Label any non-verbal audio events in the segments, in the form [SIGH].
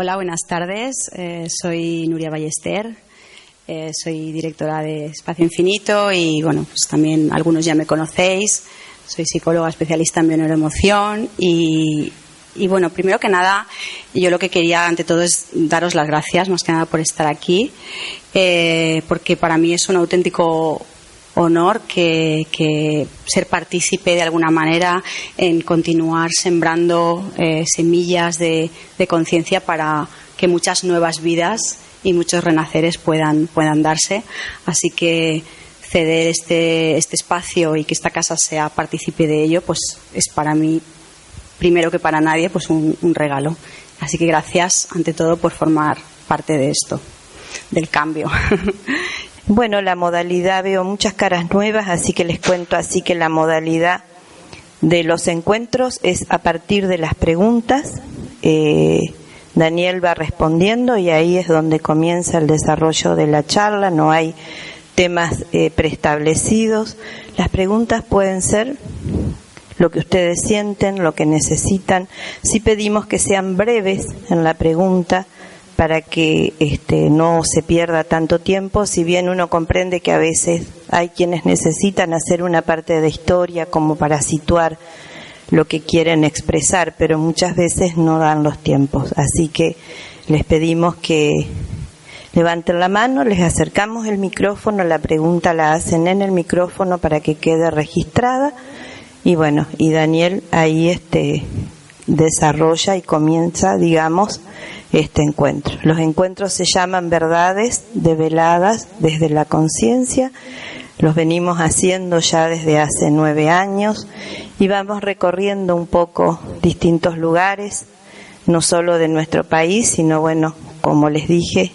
Hola, buenas tardes. Eh, soy Nuria Ballester. Eh, soy directora de Espacio Infinito y, bueno, pues también algunos ya me conocéis. Soy psicóloga especialista en bioneuroemoción y, y, bueno, primero que nada, yo lo que quería ante todo es daros las gracias, más que nada, por estar aquí, eh, porque para mí es un auténtico honor que, ser partícipe de alguna manera en continuar sembrando eh, semillas de, conciencia para que muchas nuevas vidas y muchos renaceres puedan, puedan darse. Así que ceder este, este espacio y que esta casa sea partícipe de ello, pues es para mí, primero que para nadie, pues un regalo. Así que gracias, ante todo, por formar parte de esto, del cambio. [LAUGHS] Bueno, la modalidad, veo muchas caras nuevas, así que les cuento así que la modalidad de los encuentros es a partir de las preguntas. Eh, Daniel va respondiendo y ahí es donde comienza el desarrollo de la charla, no hay temas eh, preestablecidos. Las preguntas pueden ser lo que ustedes sienten, lo que necesitan. Si pedimos que sean breves en la pregunta, para que este, no se pierda tanto tiempo, si bien uno comprende que a veces hay quienes necesitan hacer una parte de historia como para situar lo que quieren expresar, pero muchas veces no dan los tiempos. Así que les pedimos que levanten la mano, les acercamos el micrófono, la pregunta la hacen en el micrófono para que quede registrada y bueno, y Daniel ahí este desarrolla y comienza, digamos, este encuentro. Los encuentros se llaman verdades develadas desde la conciencia. Los venimos haciendo ya desde hace nueve años y vamos recorriendo un poco distintos lugares, no solo de nuestro país, sino bueno, como les dije,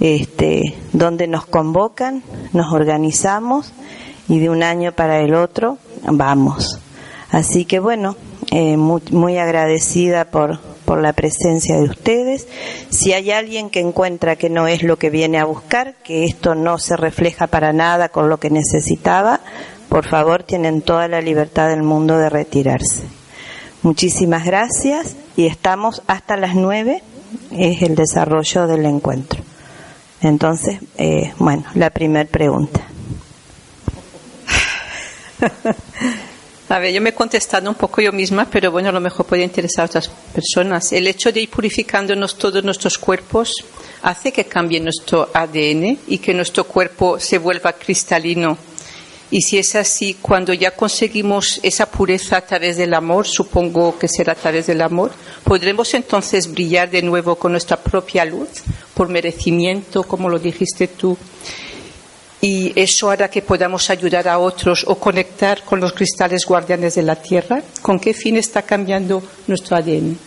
este, donde nos convocan, nos organizamos y de un año para el otro vamos. Así que bueno, eh, muy, agradecida por, por la presencia de ustedes. Si hay alguien que encuentra que no es lo que viene a buscar, que esto no se refleja para nada con lo que necesitaba, por favor tienen toda la libertad del mundo de retirarse. Muchísimas gracias y estamos hasta las nueve, es el desarrollo del encuentro. Entonces, eh, bueno, la primera pregunta. [LAUGHS] A ver, yo me he contestado un poco yo misma, pero bueno, a lo mejor puede interesar a otras personas. El hecho de ir purificándonos todos nuestros cuerpos hace que cambie nuestro ADN y que nuestro cuerpo se vuelva cristalino. Y si es así, cuando ya conseguimos esa pureza a través del amor, supongo que será a través del amor, ¿podremos entonces brillar de nuevo con nuestra propia luz, por merecimiento, como lo dijiste tú? Y eso hará que podamos ayudar a otros o conectar con los cristales guardianes de la Tierra? ¿Con qué fin está cambiando nuestro ADN?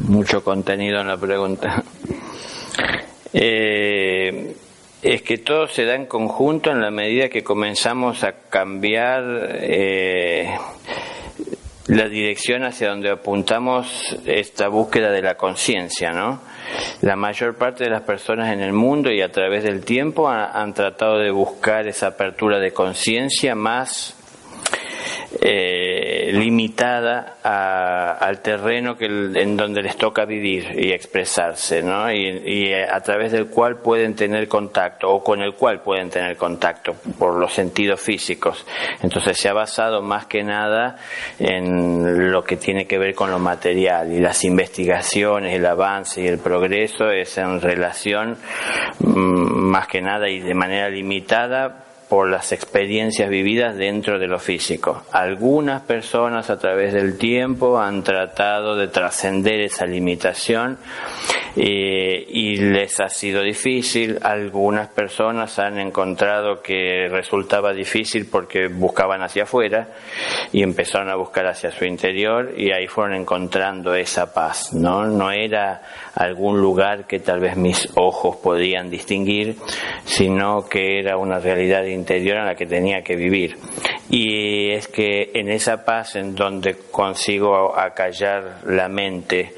Mucho contenido en la pregunta. Eh, es que todo se da en conjunto en la medida que comenzamos a cambiar eh, la dirección hacia donde apuntamos esta búsqueda de la conciencia, ¿no? La mayor parte de las personas en el mundo y a través del tiempo han, tratado de buscar esa apertura de conciencia más eh, limitada al terreno que en donde les toca vivir y expresarse, ¿no? Y, a través del cual pueden tener contacto o con el cual pueden tener contacto por los sentidos físicos. Entonces se ha basado más que nada en lo que tiene que ver con lo material y las investigaciones, el avance y el progreso es en relación mm, más que nada y de manera limitada por las experiencias vividas dentro de lo físico. Algunas personas a través del tiempo han tratado de trascender esa limitación eh, y les ha sido difícil. Algunas personas han encontrado que resultaba difícil porque buscaban hacia afuera y empezaron a buscar hacia su interior y ahí fueron encontrando esa paz. No, no era algún lugar que tal vez mis ojos podían distinguir, sino que era una realidad interior en la que tenía que vivir. Y es que en esa paz en donde consigo acallar la mente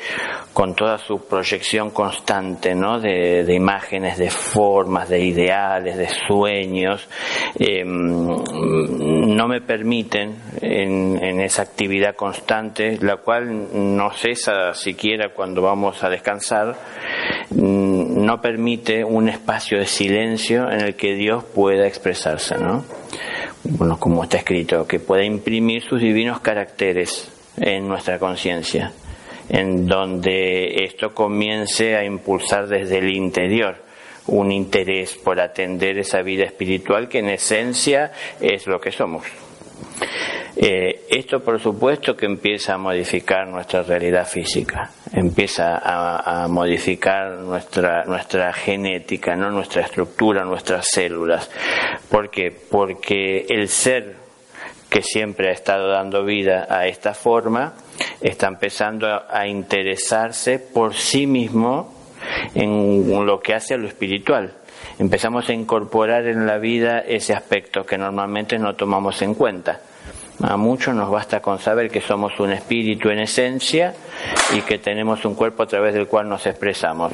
con toda su proyección constante, ¿no? De, imágenes, de formas, de ideales, de sueños, em, no me permiten en, esa actividad constante, la cual no cesa siquiera cuando vamos a descansar, mm, no permite un espacio de silencio en el que Dios pueda expresarse, ¿no? Bueno, como está escrito, que pueda imprimir sus divinos caracteres en nuestra conciencia, en donde esto comience a impulsar desde el interior un interés por atender esa vida espiritual que en esencia es lo que somos. Eh, esto por supuesto que empieza a modificar nuestra realidad física, empieza a, modificar nuestra, nuestra genética, ¿no? nuestra estructura, nuestras células. ¿Por qué? Porque el ser que siempre ha estado dando vida a esta forma está empezando a interesarse por sí mismo en lo que hace a lo espiritual. Empezamos a incorporar en la vida ese aspecto que normalmente no tomamos en cuenta. A muchos nos basta con saber que somos un espíritu en esencia y que tenemos un cuerpo a través del cual nos expresamos.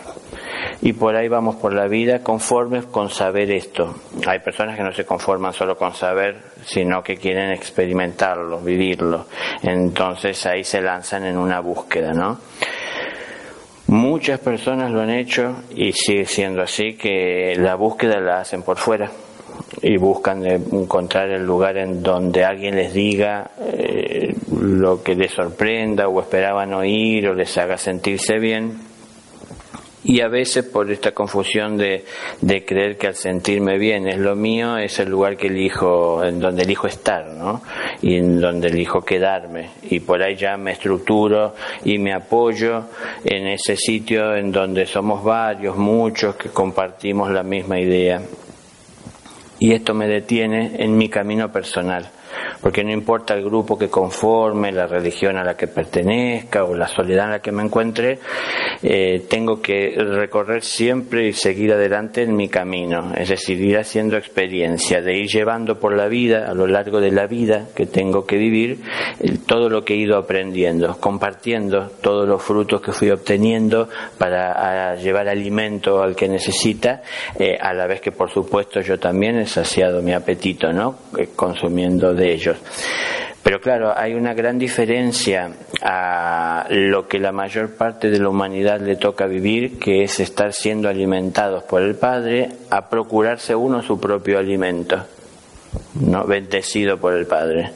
Y por ahí vamos por la vida conformes con saber esto. Hay personas que no se conforman solo con saber, sino que quieren experimentarlo, vivirlo. Entonces ahí se lanzan en una búsqueda, ¿no? Muchas personas lo han hecho y sigue siendo así que la búsqueda la hacen por fuera y buscan encontrar el lugar en donde alguien les diga eh, lo que les sorprenda o esperaban oír o les haga sentirse bien y a veces por esta confusión de, de, creer que al sentirme bien es lo mío, es el lugar que elijo, en donde elijo estar, ¿no? Y en donde elijo quedarme. Y por ahí ya me estructuro y me apoyo en ese sitio en donde somos varios, muchos, que compartimos la misma idea. Y esto me detiene en mi camino personal porque no importa el grupo que conforme, la religión a la que pertenezca o la soledad en la que me encuentre, eh, tengo que recorrer siempre y seguir adelante en mi camino, es decir, ir haciendo experiencia, de ir llevando por la vida, a lo largo de la vida que tengo que vivir, todo lo que he ido aprendiendo, compartiendo todos los frutos que fui obteniendo para llevar alimento al que necesita, eh, a la vez que por supuesto yo también he saciado mi apetito, ¿no? Eh, consumiendo de ellos. Pero claro, hay una gran diferencia a lo que la mayor parte de la humanidad le toca vivir, que es estar siendo alimentados por el Padre, a procurarse uno su propio alimento, no bendecido por el Padre.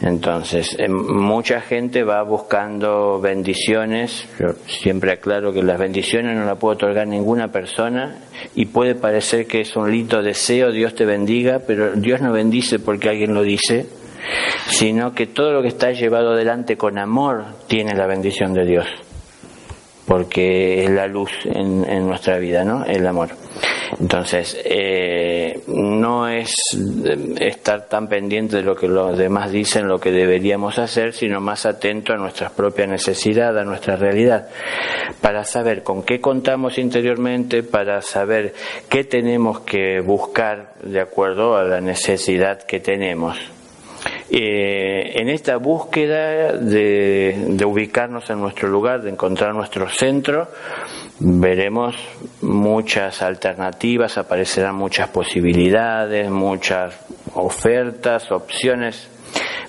Entonces, eh, mucha gente va buscando bendiciones, yo siempre aclaro que las bendiciones no las puede otorgar ninguna persona y puede parecer que es un lindo deseo, Dios te bendiga, pero Dios no bendice porque alguien lo dice, sino que todo lo que está llevado adelante con amor tiene la bendición de Dios, porque es la luz en, nuestra vida, ¿no? El amor. Entonces, eh, no es estar tan pendiente de lo que los demás dicen, lo que deberíamos hacer, sino más atento a nuestras propias necesidades, a nuestra realidad, para saber con qué contamos interiormente, para saber qué tenemos que buscar de acuerdo a la necesidad que tenemos. Eh, en esta búsqueda de, ubicarnos en nuestro lugar, de encontrar nuestro centro, veremos muchas alternativas, aparecerán muchas posibilidades, muchas ofertas, opciones,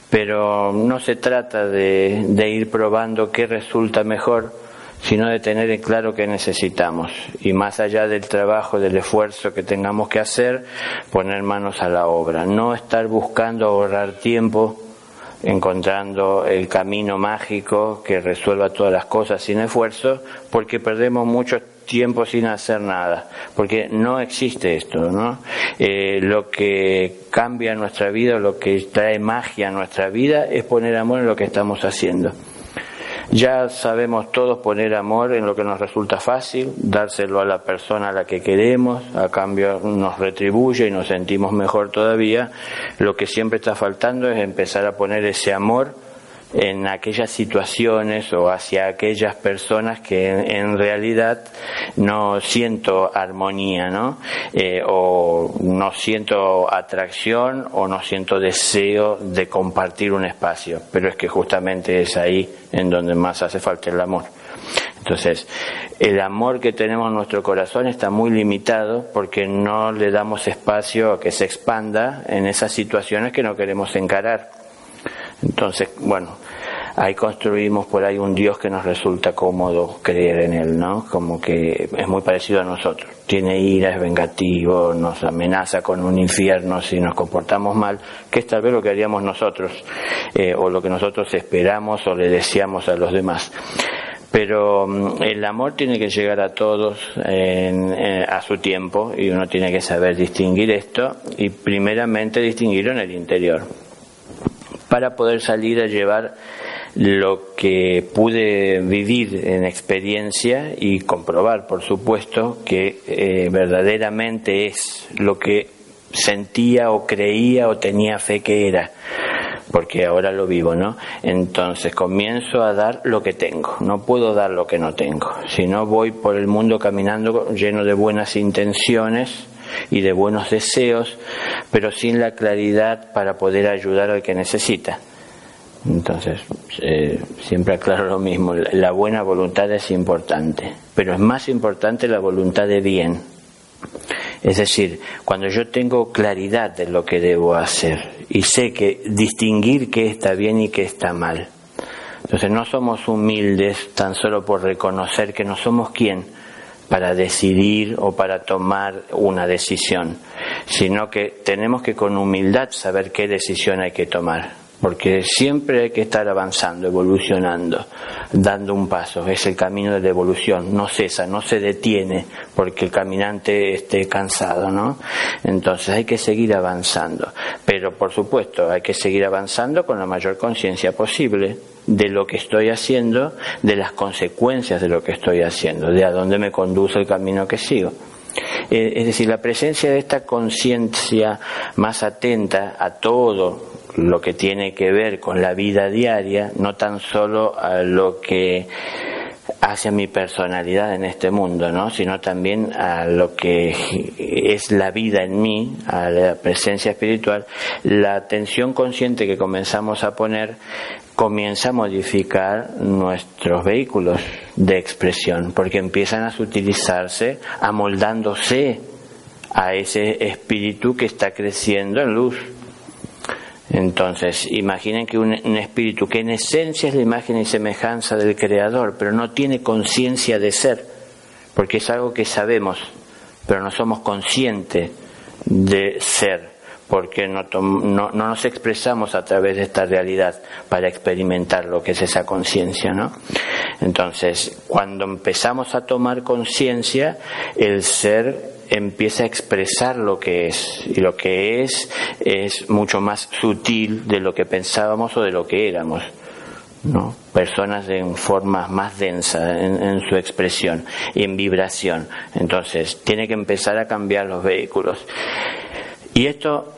pero no se trata de ir probando qué resulta mejor, sino de tener en claro qué necesitamos. Y más allá del trabajo, del esfuerzo que tengamos que hacer, poner manos a la obra, no estar buscando ahorrar tiempo encontrando el camino mágico que resuelva todas las cosas sin esfuerzo, porque perdemos mucho tiempo sin hacer nada, porque no existe esto, ¿no? Eh, lo que cambia nuestra vida, lo que trae magia a nuestra vida es poner amor en lo que estamos haciendo. Ya sabemos todos poner amor en lo que nos resulta fácil, dárselo a la persona a la que queremos, a cambio nos retribuye y nos sentimos mejor todavía. Lo que siempre está faltando es empezar a poner ese amor en aquellas situaciones o hacia aquellas personas que en, realidad no siento armonía, ¿no? Eh, o no siento atracción o no siento deseo de compartir un espacio, pero es que justamente es ahí en donde más hace falta el amor. Entonces, el amor que tenemos en nuestro corazón está muy limitado porque no le damos espacio a que se expanda en esas situaciones que no queremos encarar Entonces, bueno, ahí construimos por ahí un Dios que nos resulta cómodo creer en él, ¿no? Como que es muy parecido a nosotros. Tiene ira, es vengativo, nos amenaza con un infierno si nos comportamos mal, que es tal vez lo que haríamos nosotros, eh, o lo que nosotros esperamos o le deseamos a los demás pero mm, el amor tiene que llegar a todos a su tiempo y uno tiene que saber distinguir esto y primeramente distinguirlo en el interior para poder salir a llevar lo que pude vivir en experiencia y comprobar, por supuesto, que eh, verdaderamente es lo que sentía o creía o tenía fe que era, porque ahora lo vivo, ¿no? Entonces comienzo a dar lo que tengo, no puedo dar lo que no tengo, si no voy por el mundo caminando lleno de buenas intenciones, y de buenos deseos, pero sin la claridad para poder ayudar al que necesita. Entonces, eh, siempre aclaro lo mismo, la buena voluntad es importante, pero es más importante la voluntad de bien. Es decir, cuando yo tengo claridad de lo que debo hacer y sé que distinguir qué está bien y qué está mal. Entonces no somos humildes tan solo por reconocer que no somos quien para decidir o para tomar una decisión, sino que tenemos que con humildad saber qué decisión hay que tomar porque siempre hay que estar avanzando, evolucionando, dando un paso. Es el camino de la evolución, no cesa, no se detiene porque el caminante esté cansado, ¿no? Entonces hay que seguir avanzando, pero por supuesto hay que seguir avanzando con la mayor conciencia posible de lo que estoy haciendo, de las consecuencias de lo que estoy haciendo, de a dónde me conduce el camino que sigo. Eh, es decir, la presencia de esta conciencia más atenta a todo lo que tiene que ver con la vida diaria, no tan solo a lo que hace mi personalidad en este mundo, ¿no? sino también a lo que es la vida en mí, a la presencia espiritual, la atención consciente que comenzamos a poner comienza a modificar nuestros vehículos de expresión, porque empiezan a utilizarse amoldándose a ese espíritu que está creciendo en luz. Entonces, imaginen que un, espíritu que en esencia es la imagen y semejanza del Creador, pero no tiene conciencia de ser, porque es algo que sabemos, pero no somos conscientes de ser, porque no, no, no, nos expresamos a través de esta realidad para experimentar lo que es esa conciencia, ¿no? Entonces, cuando empezamos a tomar conciencia, el ser empieza a expresar lo que es y lo que es es mucho más sutil de lo que pensábamos o de lo que éramos. ¿no? personas en forma más densa en, su expresión y en vibración. Entonces, tiene que empezar a cambiar los vehículos. Y esto,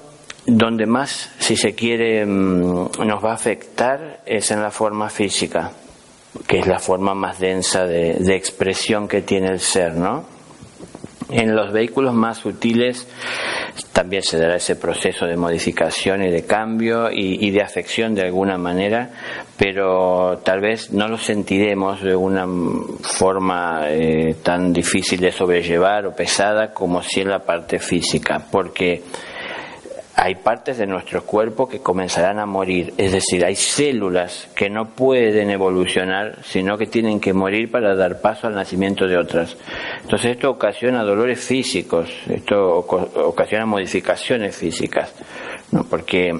donde más, si se quiere, mm, nos va a afectar es en la forma física, que es la forma más densa de, de expresión que tiene el ser, ¿no? En los vehículos más sutiles también se dará ese proceso de modificación y de cambio y, de afección de alguna manera, pero tal vez no lo sentiremos de una forma eh, tan difícil de sobrellevar o pesada como si en la parte física, porque hay partes de nuestro cuerpo que comenzarán a morir, es decir, hay células que no pueden evolucionar, sino que tienen que morir para dar paso al nacimiento de otras. Entonces esto ocasiona dolores físicos, esto ocasiona modificaciones físicas, ¿no? porque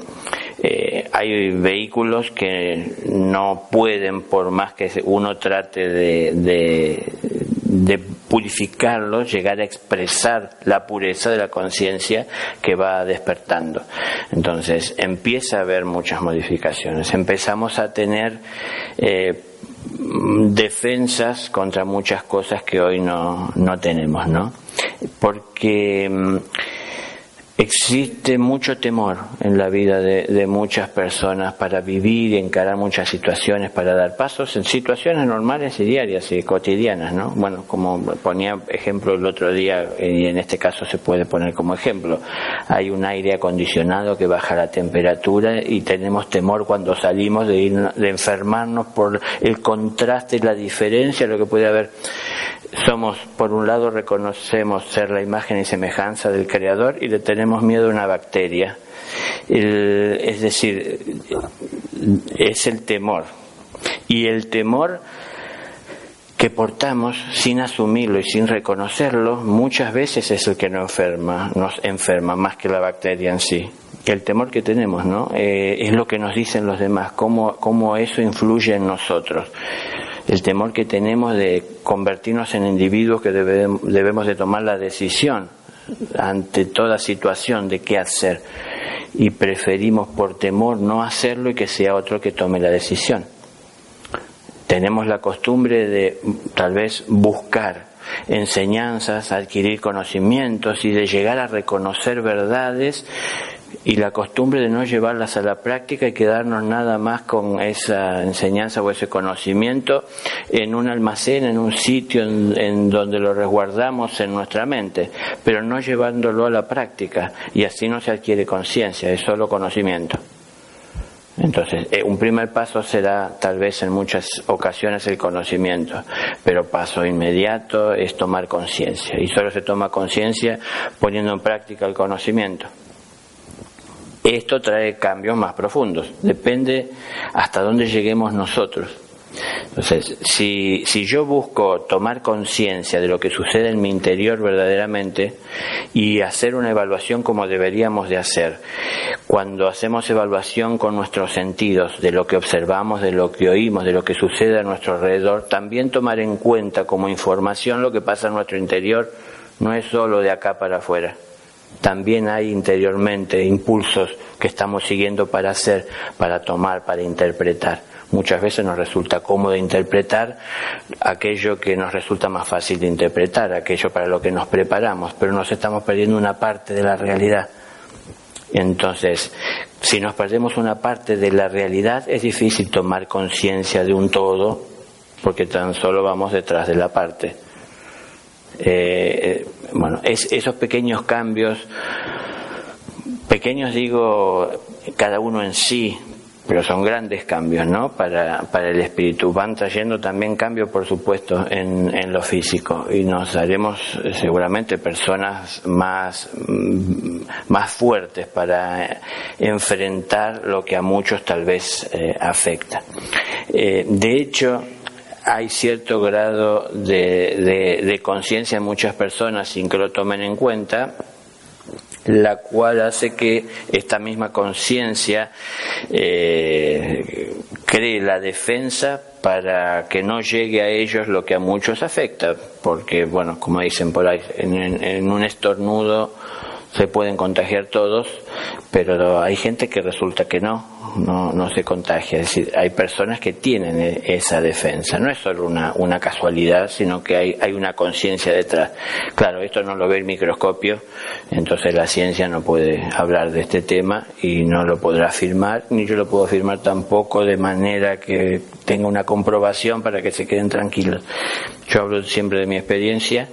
eh, hay vehículos que no pueden, por más que uno trate de de purificarlo, llegar a expresar la pureza de la conciencia que va despertando. Entonces empieza a haber muchas modificaciones, empezamos a tener eh, defensas contra muchas cosas que hoy no, no tenemos, ¿no? Porque mm, Existe mucho temor en la vida de, muchas personas para vivir y encarar muchas situaciones, para dar pasos en situaciones normales y diarias y cotidianas, ¿no? Bueno, como ponía ejemplo el otro día, y en este caso se puede poner como ejemplo, hay un aire acondicionado que baja la temperatura y tenemos temor cuando salimos de, ir, de enfermarnos por el contraste, la diferencia, lo que puede haber somos, por un lado, reconocemos ser la imagen y semejanza del Creador y le tenemos miedo a una bacteria. es decir, es el temor. Y el temor que portamos sin asumirlo y sin reconocerlo, muchas veces es el que nos enferma, nos enferma más que la bacteria en sí. El temor que tenemos, ¿no? Eh, es lo que nos dicen los demás, cómo, cómo eso influye en nosotros. El temor que tenemos de convertirnos en individuos que debemos de tomar la decisión ante toda situación de qué hacer y preferimos por temor no hacerlo y que sea otro que tome la decisión. Tenemos la costumbre de tal vez buscar enseñanzas, adquirir conocimientos y de llegar a reconocer verdades y la costumbre de no llevarlas a la práctica y quedarnos nada más con esa enseñanza o ese conocimiento en un almacén, en un sitio en, donde lo resguardamos en nuestra mente, pero no llevándolo a la práctica y así no se adquiere conciencia, es solo conocimiento. Entonces, eh, un primer paso será tal vez en muchas ocasiones el conocimiento, pero paso inmediato es tomar conciencia y solo se toma conciencia poniendo en práctica el conocimiento. Esto trae cambios más profundos. Depende hasta dónde lleguemos nosotros. Entonces, si, si yo busco tomar conciencia de lo que sucede en mi interior verdaderamente y hacer una evaluación como deberíamos de hacer, cuando hacemos evaluación con nuestros sentidos, de lo que observamos, de lo que oímos, de lo que sucede a nuestro alrededor, también tomar en cuenta como información lo que pasa en nuestro interior no es solo de acá para afuera también hay interiormente impulsos que estamos siguiendo para hacer, para tomar, para interpretar. Muchas veces nos resulta cómodo interpretar aquello que nos resulta más fácil de interpretar, aquello para lo que nos preparamos, pero nos estamos perdiendo una parte de la realidad. Entonces, si nos perdemos una parte de la realidad, es difícil tomar conciencia de un todo, porque tan solo vamos detrás de la parte. Eh, bueno, es, esos pequeños cambios, pequeños digo, cada uno en sí, pero son grandes cambios, ¿no? Para, para el espíritu. Van trayendo también cambios, por supuesto, en, en lo físico y nos haremos eh, seguramente personas más, mm, más fuertes para enfrentar lo que a muchos tal vez eh, afecta. de hecho, hay cierto grado de, conciencia en muchas personas sin que lo tomen en cuenta, la cual hace que esta misma conciencia eh, cree la defensa para que no llegue a ellos lo que a muchos afecta, porque, bueno, como dicen por ahí, en un estornudo se pueden contagiar todos, pero hay gente que resulta que no, no, no se contagia. Es decir, hay personas que tienen e, esa defensa. No es solo una, una casualidad, sino que hay, hay una conciencia detrás. Claro, esto no lo ve el microscopio, entonces la ciencia no puede hablar de este tema y no lo podrá afirmar, ni yo lo puedo afirmar tampoco de manera que tenga una comprobación para que se queden tranquilos. Yo hablo siempre de mi experiencia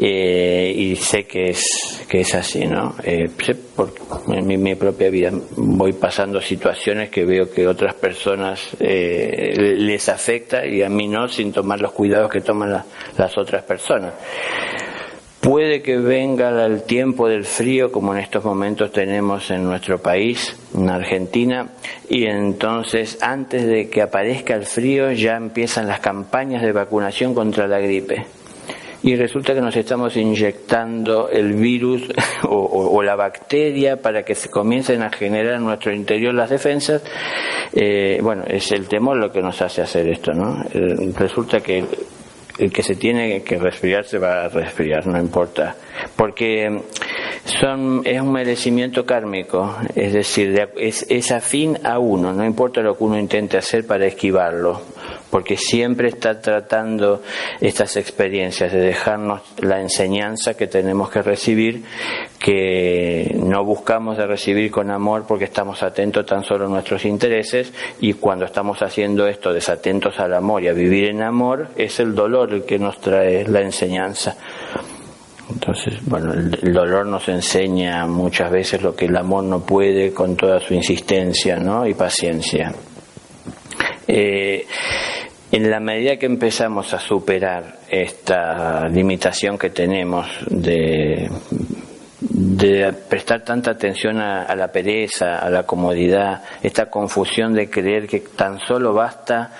eh, y sé que es, que es así, ¿no? Eh, por, en mi, mi propia vida voy pasando situaciones que veo que otras personas eh, les afecta y a mí no, sin tomar los cuidados que toman las otras personas. Puede que venga el tiempo del frío, como en estos momentos tenemos en nuestro país, en Argentina, y entonces antes de que aparezca el frío ya empiezan las campañas de vacunación contra la gripe y resulta que nos estamos inyectando el virus [LAUGHS] o, la bacteria para que se comiencen a generar en nuestro interior las defensas. Eh, bueno, es el temor lo que nos hace hacer esto, ¿no? Eh, resulta que el que se tiene que resfriar se va a resfriar, no importa. Porque son, es un merecimiento kármico, es decir, es, es afín a uno, no importa lo que uno intente hacer para esquivarlo porque siempre está tratando estas experiencias de dejarnos la enseñanza que tenemos que recibir, que no buscamos de recibir con amor porque estamos atentos tan solo a nuestros intereses y cuando estamos haciendo esto desatentos al amor y a vivir en amor, es el dolor el que nos trae la enseñanza. Entonces, bueno, el, dolor nos enseña muchas veces lo que el amor no puede con toda su insistencia ¿no? y paciencia. Eh, en la medida que empezamos a superar esta limitación que tenemos de, de prestar tanta atención a, la pereza, a la comodidad, esta confusión de creer que tan solo basta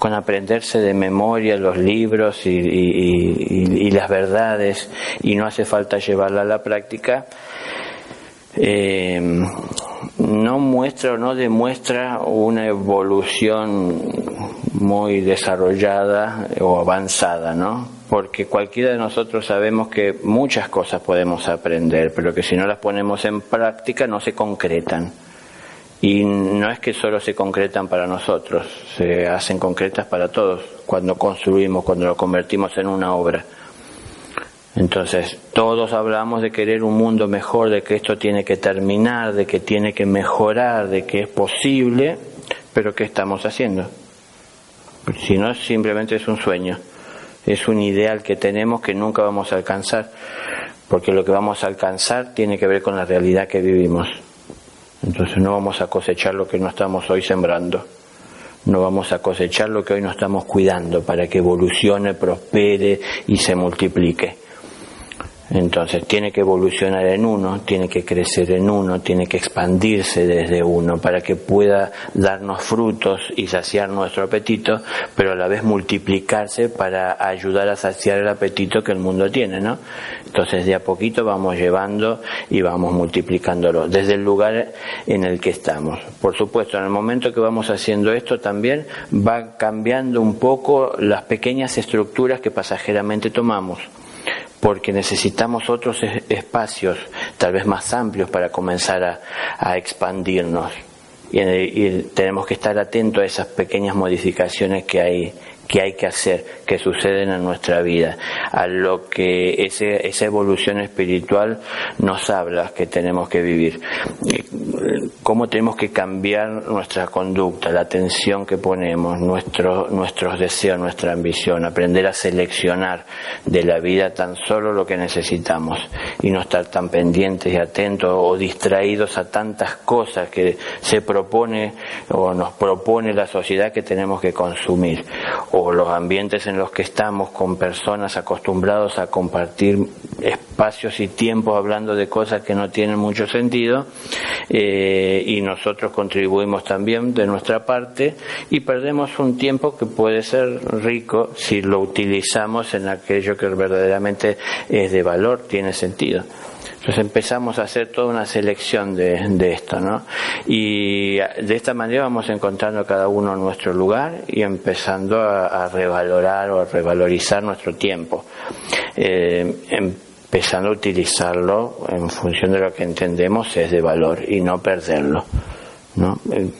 con aprenderse de memoria los libros y, las verdades y no hace falta llevarla a la práctica, eh, no muestra o no demuestra una evolución muy desarrollada o avanzada, ¿no? Porque cualquiera de nosotros sabemos que muchas cosas podemos aprender, pero que si no las ponemos en práctica no se concretan. Y no es que solo se concretan para nosotros, se hacen concretas para todos cuando construimos, cuando lo convertimos en una obra. Entonces, todos hablamos de querer un mundo mejor, de que esto tiene que terminar, de que tiene que mejorar, de que es posible, pero ¿qué estamos haciendo? Si no, simplemente es un sueño es un ideal que tenemos que nunca vamos a alcanzar, porque lo que vamos a alcanzar tiene que ver con la realidad que vivimos. Entonces no vamos a cosechar lo que no estamos hoy sembrando, no vamos a cosechar lo que hoy no estamos cuidando para que evolucione, prospere y se multiplique. Entonces tiene que evolucionar en uno, tiene que crecer en uno, tiene que expandirse desde uno para que pueda darnos frutos y saciar nuestro apetito, pero a la vez multiplicarse para ayudar a saciar el apetito que el mundo tiene, ¿no? Entonces de a poquito vamos llevando y vamos multiplicándolo desde el lugar en el que estamos. Por supuesto, en el momento que vamos haciendo esto también va cambiando un poco las pequeñas estructuras que pasajeramente tomamos porque necesitamos otros espacios, tal vez más amplios, para comenzar a, expandirnos. Y, y, tenemos que estar atentos a esas pequeñas modificaciones que hay que hay que hacer, que suceden en nuestra vida, a lo que ese, esa evolución espiritual nos habla que tenemos que vivir, cómo tenemos que cambiar nuestra conducta, la atención que ponemos, nuestro, nuestros deseos, nuestra ambición, aprender a seleccionar de la vida tan solo lo que necesitamos y no estar tan pendientes y atentos o distraídos a tantas cosas que se propone o nos propone la sociedad que tenemos que consumir los ambientes en los que estamos con personas acostumbrados a compartir espacios y tiempos hablando de cosas que no tienen mucho sentido eh, y nosotros contribuimos también de nuestra parte y perdemos un tiempo que puede ser rico si lo utilizamos en aquello que verdaderamente es de valor, tiene sentido. Entonces empezamos a hacer toda una selección de, esto, ¿no? Y de esta manera vamos encontrando cada uno nuestro lugar y empezando a, revalorar o a revalorizar nuestro tiempo. Eh, empezando a utilizarlo en función de lo que entendemos es de valor y no perderlo, ¿no? Eh,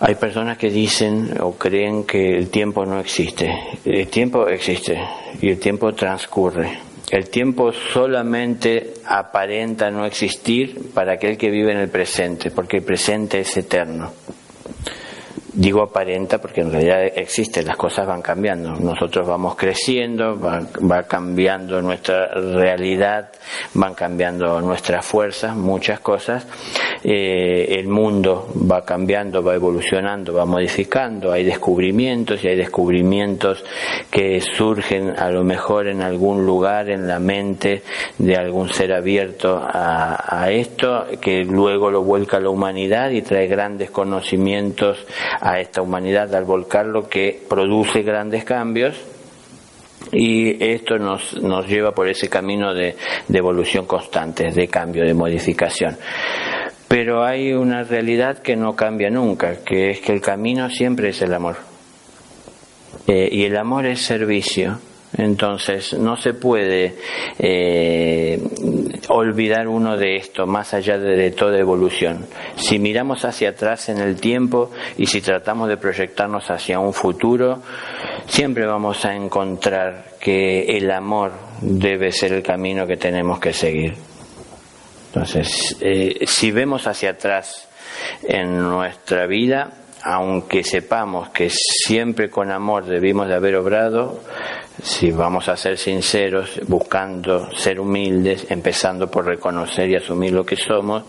hay personas que dicen o creen que el tiempo no existe. El tiempo existe y el tiempo transcurre el tiempo solamente aparenta no existir para aquel que vive en el presente, porque el presente es eterno. Digo aparenta porque en realidad existe, las cosas van cambiando. Nosotros vamos creciendo, va, cambiando nuestra realidad, van cambiando nuestras fuerzas, muchas cosas. Eh, el mundo va cambiando, va evolucionando, va modificando. Hay descubrimientos y hay descubrimientos que surgen a lo mejor en algún lugar en la mente de algún ser abierto a, a esto, que luego lo vuelca a la humanidad y trae grandes conocimientos a esta humanidad al volcarlo que produce grandes cambios y esto nos, nos lleva por ese camino de, evolución constante, de cambio, de modificación. Pero hay una realidad que no cambia nunca, que es que el camino siempre es el amor. Eh, y el amor es servicio. Entonces, no se puede eh, olvidar uno de esto, más allá de, toda evolución. Si miramos hacia atrás en el tiempo y si tratamos de proyectarnos hacia un futuro, siempre vamos a encontrar que el amor debe ser el camino que tenemos que seguir. Entonces, eh, si vemos hacia atrás en nuestra vida, aunque sepamos que siempre con amor debimos de haber obrado, si vamos a ser sinceros, buscando ser humildes, empezando por reconocer y asumir lo que somos,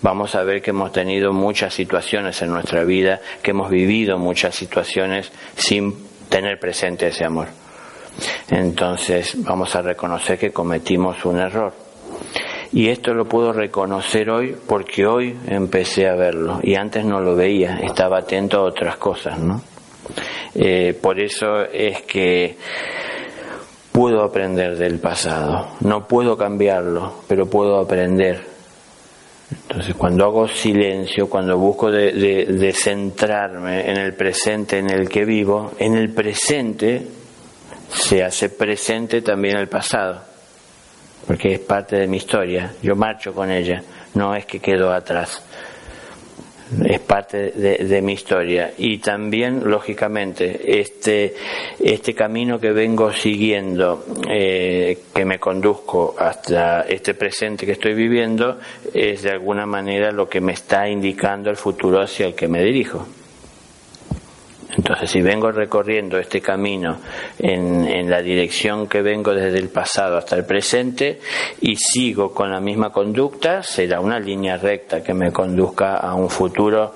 vamos a ver que hemos tenido muchas situaciones en nuestra vida, que hemos vivido muchas situaciones sin tener presente ese amor. Entonces vamos a reconocer que cometimos un error Y esto lo puedo reconocer hoy porque hoy empecé a verlo y antes no lo veía, estaba atento a otras cosas, ¿no? Eh, por eso es que puedo aprender del pasado, no puedo cambiarlo, pero puedo aprender. Entonces, cuando hago silencio, cuando busco de, de, centrarme en el presente en el que vivo, en el presente se hace presente también el pasado, porque es parte de mi historia, yo marcho con ella, no es que quedo atrás. Es parte de, mi historia. Y también lógicamente este este camino que vengo siguiendo eh, que me conduzco hasta este presente que estoy viviendo es de alguna manera lo que me está indicando el futuro hacia el que me dirijo entonces, si vengo recorriendo este camino en, la dirección que vengo desde el pasado hasta el presente y sigo con la misma conducta, será una línea recta que me conduzca a un futuro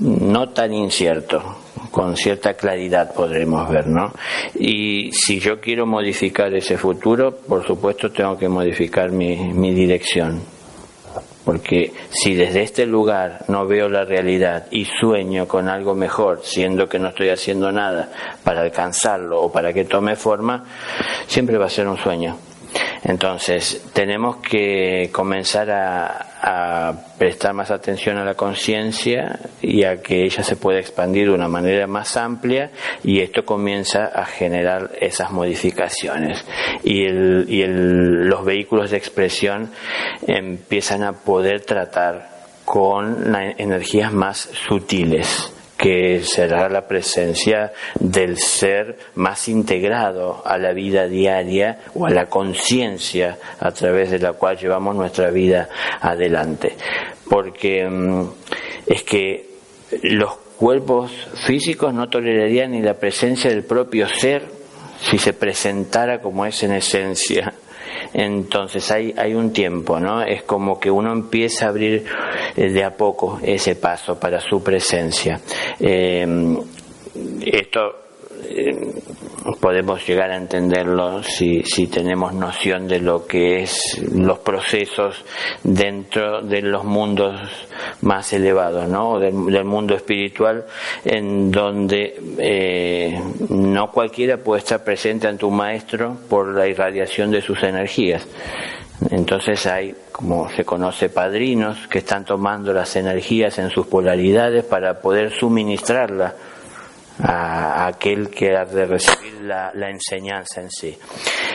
no tan incierto, con cierta claridad podremos ver, ¿no? Y si yo quiero modificar ese futuro, por supuesto tengo que modificar mi dirección porque si desde este lugar no veo la realidad y sueño con algo mejor, siendo que no estoy haciendo nada para alcanzarlo o para que tome forma, siempre va a ser un sueño. Entonces, tenemos que comenzar a, prestar más atención a la conciencia y a que ella se pueda expandir de una manera más amplia y esto comienza a generar esas modificaciones. Y, los vehículos de expresión empiezan a poder tratar con energías más sutiles que será la presencia del ser más integrado a la vida diaria o a la conciencia a través de la cual llevamos nuestra vida adelante. Porque mm, es que los cuerpos físicos no tolerarían ni la presencia del propio ser si se presentara como es en esencia entonces hay, hay un tiempo, ¿no? Es como que uno empieza a abrir eh, de a poco ese paso para su presencia. Eh, esto eh, podemos llegar a entenderlo si, si tenemos noción de lo que es los procesos dentro de los mundos más elevados, ¿no? Del, mundo espiritual, en donde eh, no cualquiera puede estar presente ante un maestro por la irradiación de sus energías. Entonces hay, como se conoce, padrinos que están tomando las energías en sus polaridades para poder suministrarla a, aquel que ha de recibir la, enseñanza en sí.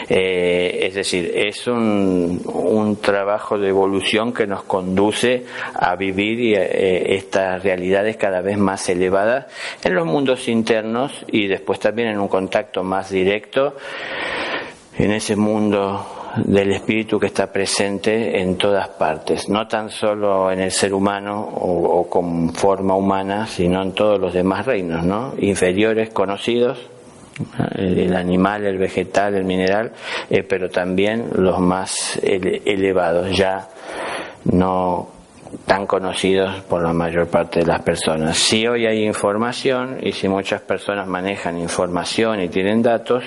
Eh, es decir, es un, un, trabajo de evolución que nos conduce a vivir eh, estas realidades cada vez más elevadas en los mundos internos y después también en un contacto más directo en ese mundo del espíritu que está presente en todas partes, no tan solo en el ser humano o, con forma humana, sino en todos los demás reinos, ¿no? Inferiores conocidos, el, animal, el vegetal, el mineral, eh, pero también los más elevados, ya no tan conocidos por la mayor parte de las personas. Si hoy hay información y si muchas personas manejan información y tienen datos,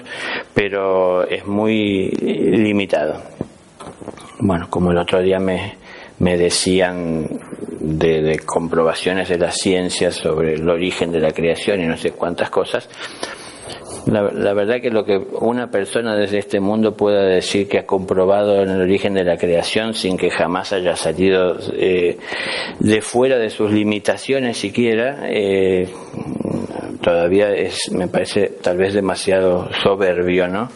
pero es muy limitado. Bueno, como el otro día me, me decían de, de comprobaciones de la ciencia sobre el origen de la creación y no sé cuántas cosas, la, verdad que lo que una persona desde este mundo pueda decir que ha comprobado en el origen de la creación sin que jamás haya salido eh, de fuera de sus limitaciones siquiera, eh, todavía es, me parece tal vez demasiado soberbio, ¿no?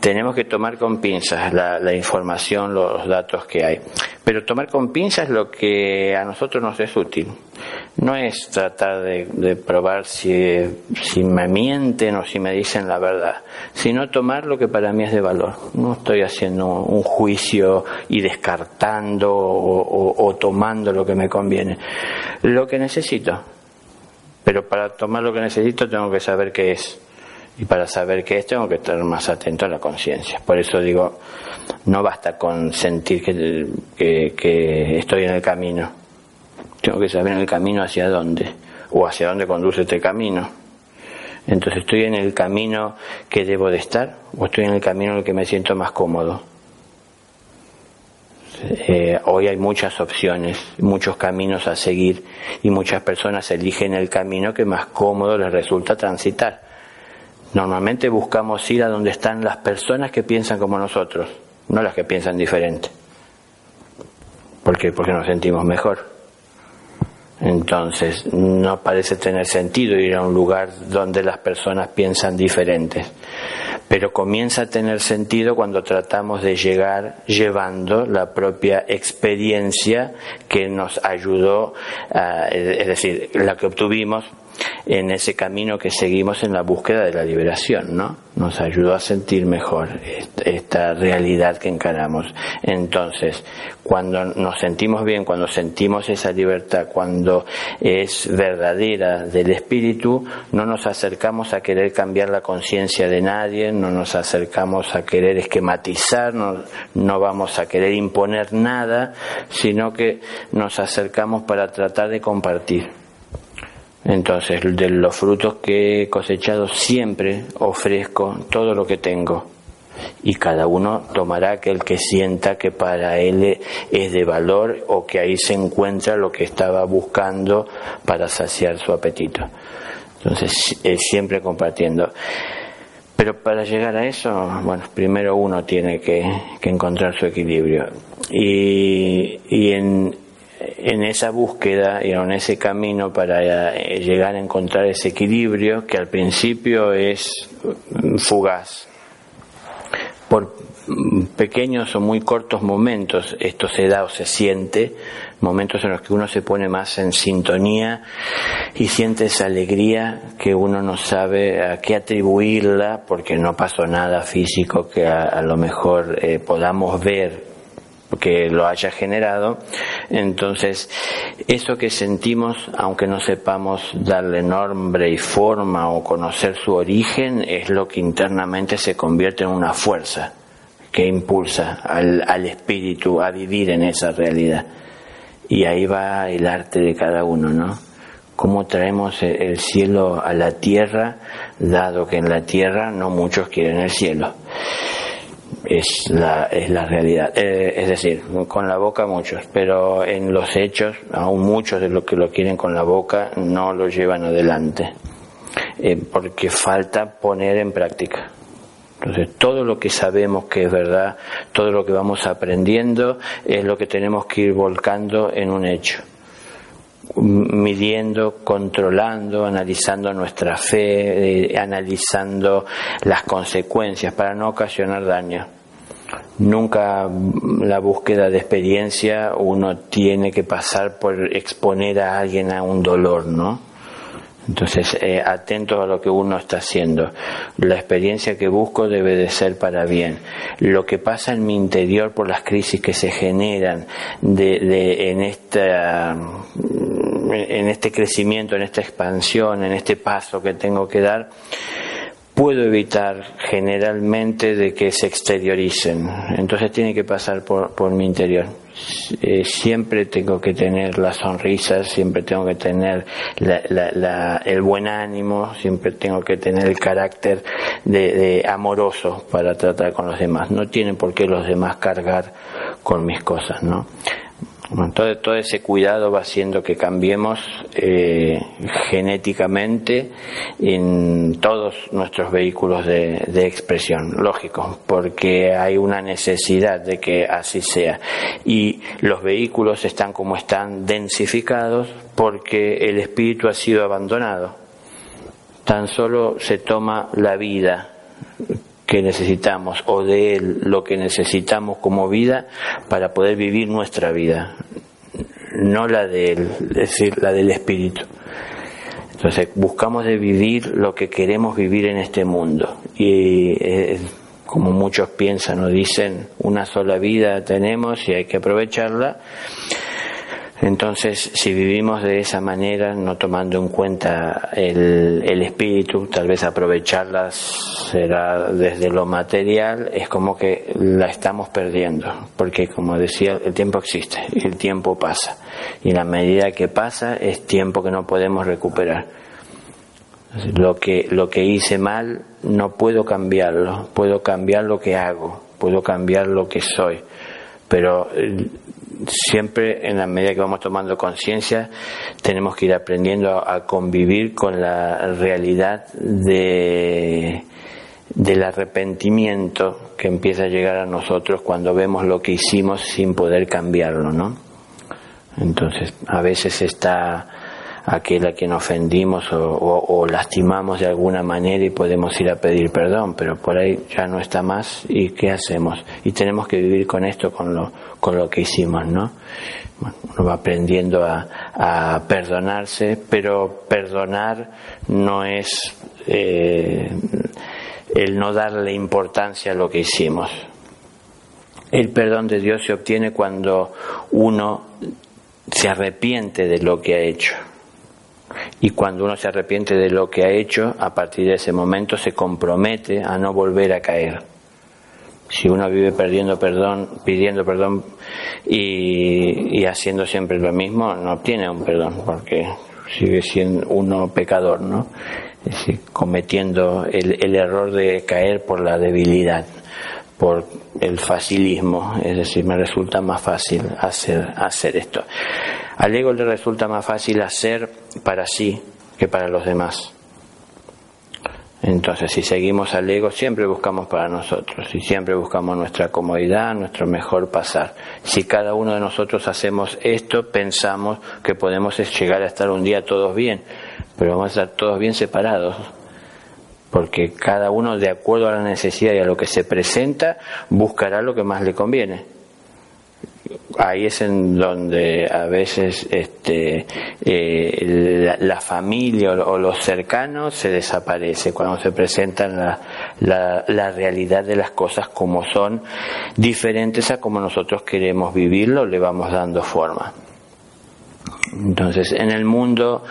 tenemos que tomar con pinzas la, la, información, los datos que hay. Pero tomar con pinzas lo que a nosotros nos es útil. No es tratar de, probar si, si, me mienten o si me dicen la verdad, sino tomar lo que para mí es de valor. No estoy haciendo un juicio y descartando o, o tomando lo que me conviene. Lo que necesito. Pero para tomar lo que necesito tengo que saber qué es y para saber qué es, tengo que estar más atento a la conciencia. Por eso digo, no basta con sentir que, que, estoy en el camino. Tengo que saber en el camino hacia dónde, o hacia dónde conduce este camino. Entonces, ¿estoy en el camino que debo de estar o estoy en el camino en el que me siento más cómodo? Eh, hoy hay muchas opciones, muchos caminos a seguir y muchas personas eligen el camino que más cómodo les resulta transitar. Normalmente buscamos ir a donde están las personas que piensan como nosotros, no las que piensan diferente. ¿Por qué? Porque nos sentimos mejor. Entonces, no parece tener sentido ir a un lugar donde las personas piensan diferentes. Pero comienza a tener sentido cuando tratamos de llegar llevando la propia experiencia que nos ayudó, es decir, la que obtuvimos en ese camino que seguimos en la búsqueda de la liberación, ¿no? Nos ayudó a sentir mejor esta realidad que encaramos. Entonces, cuando nos sentimos bien, cuando sentimos esa libertad, cuando es verdadera del espíritu, no nos acercamos a querer cambiar la conciencia de nadie, no nos acercamos a querer esquematizar, no, no vamos a querer imponer nada, sino que nos acercamos para tratar de compartir entonces, de los frutos que he cosechado siempre ofrezco todo lo que tengo. Y cada uno tomará aquel que sienta que para él es de valor o que ahí se encuentra lo que estaba buscando para saciar su apetito. Entonces, siempre compartiendo. Pero para llegar a eso, bueno, primero uno tiene que, encontrar su equilibrio. Y, y en, en esa búsqueda y en ese camino para eh, llegar a encontrar ese equilibrio que al principio es fugaz. Por pequeños o muy cortos momentos esto se da o se siente, momentos en los que uno se pone más en sintonía y siente esa alegría que uno no sabe a qué atribuirla porque no pasó nada físico que a, lo mejor eh, podamos ver que lo haya generado. Entonces, eso que sentimos, aunque no sepamos darle nombre y forma o conocer su origen, es lo que internamente se convierte en una fuerza que impulsa al, al espíritu a vivir en esa realidad. Y ahí va el arte de cada uno, ¿no? Cómo traemos el cielo a la tierra, dado que en la tierra no muchos quieren el cielo es la, es la realidad. Eh, es decir, con la boca muchos, pero en los hechos, aún muchos de los que lo quieren con la boca no lo llevan adelante, eh, porque falta poner en práctica. Entonces, todo lo que sabemos que es verdad, todo lo que vamos aprendiendo, es lo que tenemos que ir volcando en un hecho midiendo, controlando, analizando nuestra fe, eh, analizando las consecuencias para no ocasionar daño. Nunca la búsqueda de experiencia uno tiene que pasar por exponer a alguien a un dolor, ¿no? Entonces, eh, atento a lo que uno está haciendo. La experiencia que busco debe de ser para bien. Lo que pasa en mi interior por las crisis que se generan de, de, en, esta, en este crecimiento, en esta expansión, en este paso que tengo que dar, puedo evitar generalmente de que se exterioricen. Entonces tiene que pasar por, por mi interior. Eh, siempre tengo que tener la sonrisa, siempre tengo que tener el buen ánimo, siempre tengo que tener el carácter de, de, amoroso para tratar con los demás. No tienen por qué los demás cargar con mis cosas, ¿no? Todo, todo ese cuidado va haciendo que cambiemos eh, genéticamente en todos nuestros vehículos de, expresión, lógico, porque hay una necesidad de que así sea. Y los vehículos están como están densificados porque el espíritu ha sido abandonado. Tan solo se toma la vida que necesitamos o de él lo que necesitamos como vida para poder vivir nuestra vida, no la de él, es decir, la del espíritu. Entonces buscamos de vivir lo que queremos vivir en este mundo y eh, como muchos piensan o dicen, una sola vida tenemos y hay que aprovecharla entonces, si vivimos de esa manera, no tomando en cuenta el, espíritu, tal vez aprovecharlas será desde lo material, es como que la estamos perdiendo, porque como decía, el tiempo existe el tiempo pasa, y la medida que pasa es tiempo que no podemos recuperar. Lo que, lo que hice mal no puedo cambiarlo, puedo cambiar lo que hago, puedo cambiar lo que soy pero eh, siempre en la medida que vamos tomando conciencia tenemos que ir aprendiendo a convivir con la realidad de del arrepentimiento que empieza a llegar a nosotros cuando vemos lo que hicimos sin poder cambiarlo, ¿no? Entonces, a veces está aquel a quien ofendimos o, lastimamos de alguna manera y podemos ir a pedir perdón, pero por ahí ya no está más y ¿qué hacemos? Y tenemos que vivir con esto, con lo, con lo que hicimos, ¿no? uno va aprendiendo a, a, perdonarse, pero perdonar no es eh, el no darle importancia a lo que hicimos. El perdón de Dios se obtiene cuando uno se arrepiente de lo que ha hecho. Y cuando uno se arrepiente de lo que ha hecho, a partir de ese momento se compromete a no volver a caer. Si uno vive perdiendo perdón, pidiendo perdón y, haciendo siempre lo mismo, no obtiene un perdón, porque sigue siendo uno pecador, ¿no? Es decir, cometiendo el, el error de caer por la debilidad por el facilismo, es decir, me resulta más fácil hacer, hacer esto. Al ego le resulta más fácil hacer para sí que para los demás. Entonces, si seguimos al ego, siempre buscamos para nosotros y siempre buscamos nuestra comodidad, nuestro mejor pasar. Si cada uno de nosotros hacemos esto, pensamos que podemos llegar a estar un día todos bien, pero vamos a estar todos bien separados, porque cada uno, de acuerdo a la necesidad y a lo que se presenta, buscará lo que más le conviene ahí es en donde a veces este, eh, la, familia o, los cercanos se desaparece cuando se presentan la, la, la, realidad de las cosas como son diferentes a como nosotros queremos vivirlo le vamos dando forma entonces, en el mundo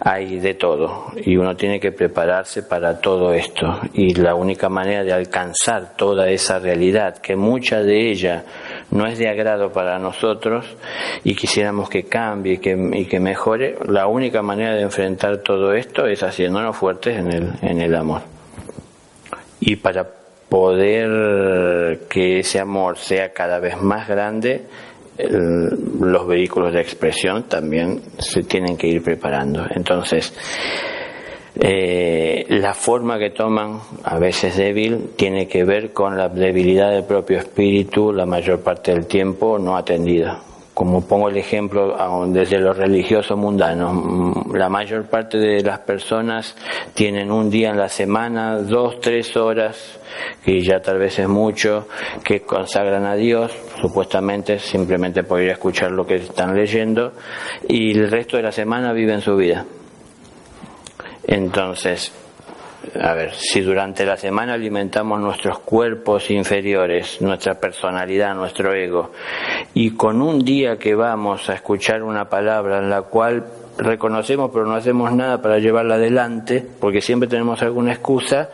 hay de todo y uno tiene que prepararse para todo esto. Y la única manera de alcanzar toda esa realidad, que mucha de ella no es de agrado para nosotros y quisiéramos que cambie y que, mejore, la única manera de enfrentar todo esto es haciéndonos fuertes en el, en el amor. Y para poder que ese amor sea cada vez más grande, los vehículos de expresión también se tienen que ir preparando. Entonces, eh, la forma que toman, a veces débil, tiene que ver con la debilidad del propio espíritu la mayor parte del tiempo no atendida. Como pongo el ejemplo desde lo religioso mundano, mm, la mayor parte de las personas tienen un día en la semana, dos, tres horas, que ya tal vez es mucho, que consagran a Dios, supuestamente simplemente por ir a escuchar lo que están leyendo, y el resto de la semana viven su vida. Entonces, a ver, si durante la semana alimentamos nuestros cuerpos inferiores, nuestra personalidad, nuestro ego, y con un día que vamos a escuchar una palabra en la cual reconocemos pero no hacemos nada para llevarla adelante, porque siempre tenemos alguna excusa,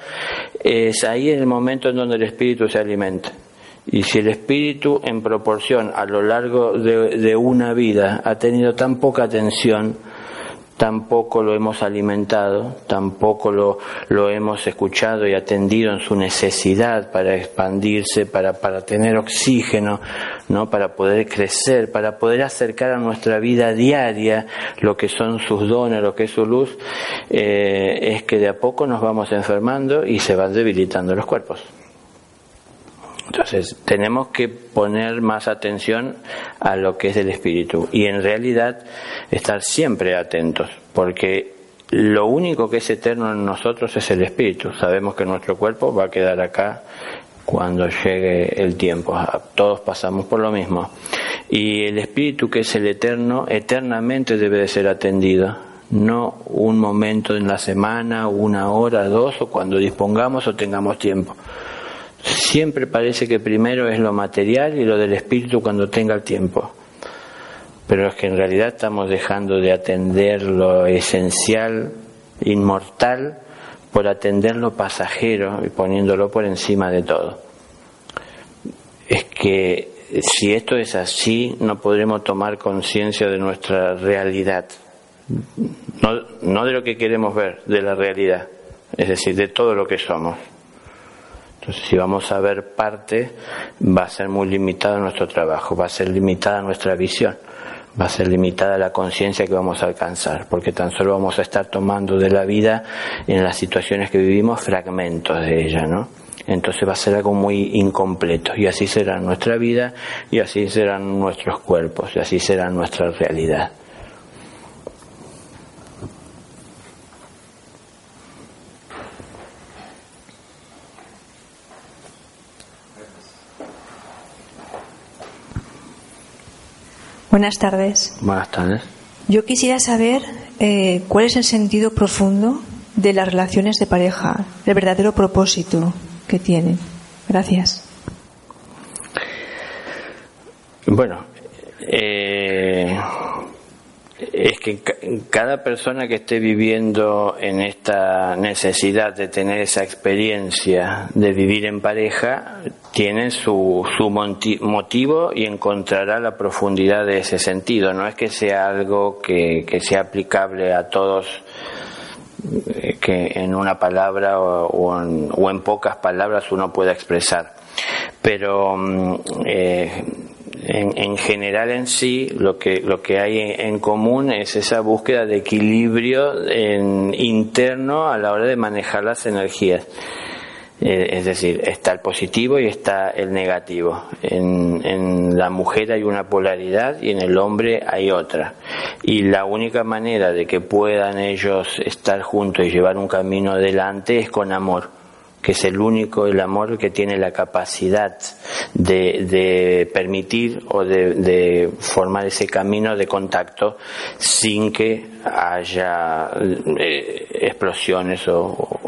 es ahí el momento en donde el espíritu se alimenta. Y si el espíritu en proporción a lo largo de, una vida ha tenido tan poca atención, tampoco lo hemos alimentado, tampoco lo, lo, hemos escuchado y atendido en su necesidad para expandirse, para, para tener oxígeno, ¿no? para poder crecer, para poder acercar a nuestra vida diaria lo que son sus dones, lo que es su luz, eh, es que de a poco nos vamos enfermando y se van debilitando los cuerpos. Entonces, tenemos que poner más atención a lo que es el espíritu y en realidad estar siempre atentos, porque lo único que es eterno en nosotros es el espíritu. Sabemos que nuestro cuerpo va a quedar acá cuando llegue el tiempo. Todos pasamos por lo mismo. Y el espíritu que es el eterno, eternamente debe de ser atendido. No un momento en la semana, una hora, dos, o cuando dispongamos o tengamos tiempo. Siempre parece que primero es lo material y lo del espíritu cuando tenga el tiempo. Pero es que en realidad estamos dejando de atender lo esencial, inmortal, por atender lo pasajero y poniéndolo por encima de todo. Es que si esto es así, no podremos tomar conciencia de nuestra realidad. No, no de lo que queremos ver, de la realidad. Es decir, de todo lo que somos Entonces, si vamos a ver parte, va a ser muy limitado nuestro trabajo, va a ser limitada nuestra visión, va a ser limitada la conciencia que vamos a alcanzar, porque tan solo vamos a estar tomando de la vida en las situaciones que vivimos fragmentos de ella, ¿no? Entonces va a ser algo muy incompleto y así será nuestra vida y así serán nuestros cuerpos y así será nuestra realidad. Buenas tardes. Buenas tardes. Yo quisiera saber eh, cuál es el sentido profundo de las relaciones de pareja, el verdadero propósito que tienen. Gracias. Bueno, eh, es que cada persona que esté viviendo en esta necesidad de tener esa experiencia de vivir en pareja tiene su, su motivo y encontrará la profundidad de ese sentido. No es que sea algo que, sea aplicable a todos eh, que en una palabra o, en, pocas palabras uno pueda expresar. Pero mm, eh, en, general en sí lo que, lo que hay en, común es esa búsqueda de equilibrio interno a la hora de manejar las energías. Eh, es decir, está el positivo y está el negativo. En, en, la mujer hay una polaridad y en el hombre hay otra. Y la única manera de que puedan ellos estar juntos y llevar un camino adelante es con amor que es el único, el amor que tiene la capacidad de, permitir o de, formar ese camino de contacto sin que haya eh, explosiones o,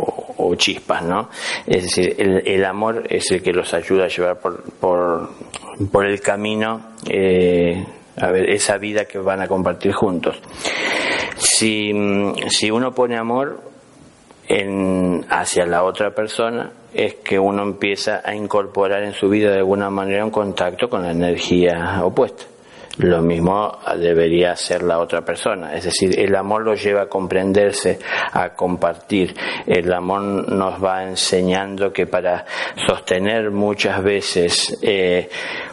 chispas, ¿no? Es decir, el, amor es el que los ayuda a llevar por, por, por el camino eh, a ver, esa vida que van a compartir juntos. Si, si uno pone amor, en, hacia la otra persona es que uno empieza a incorporar en su vida de alguna manera un contacto con la energía opuesta. Lo mismo debería hacer la otra persona. Es decir, el amor lo lleva a comprenderse, a compartir. El amor nos va enseñando que para sostener muchas veces eh,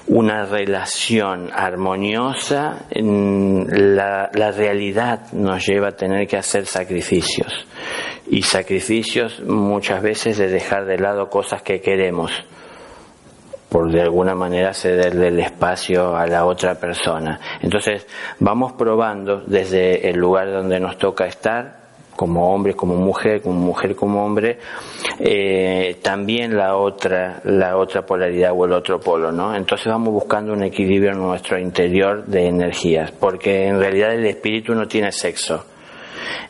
una relación armoniosa, la, la realidad nos lleva a tener que hacer sacrificios y sacrificios muchas veces de dejar de lado cosas que queremos por de alguna manera cederle el espacio a la otra persona. Entonces vamos probando desde el lugar donde nos toca estar, como hombre, como mujer, como mujer, como hombre, eh, también la otra, la otra polaridad o el otro polo, ¿no? Entonces vamos buscando un equilibrio en nuestro interior de energías, porque en realidad el espíritu no tiene sexo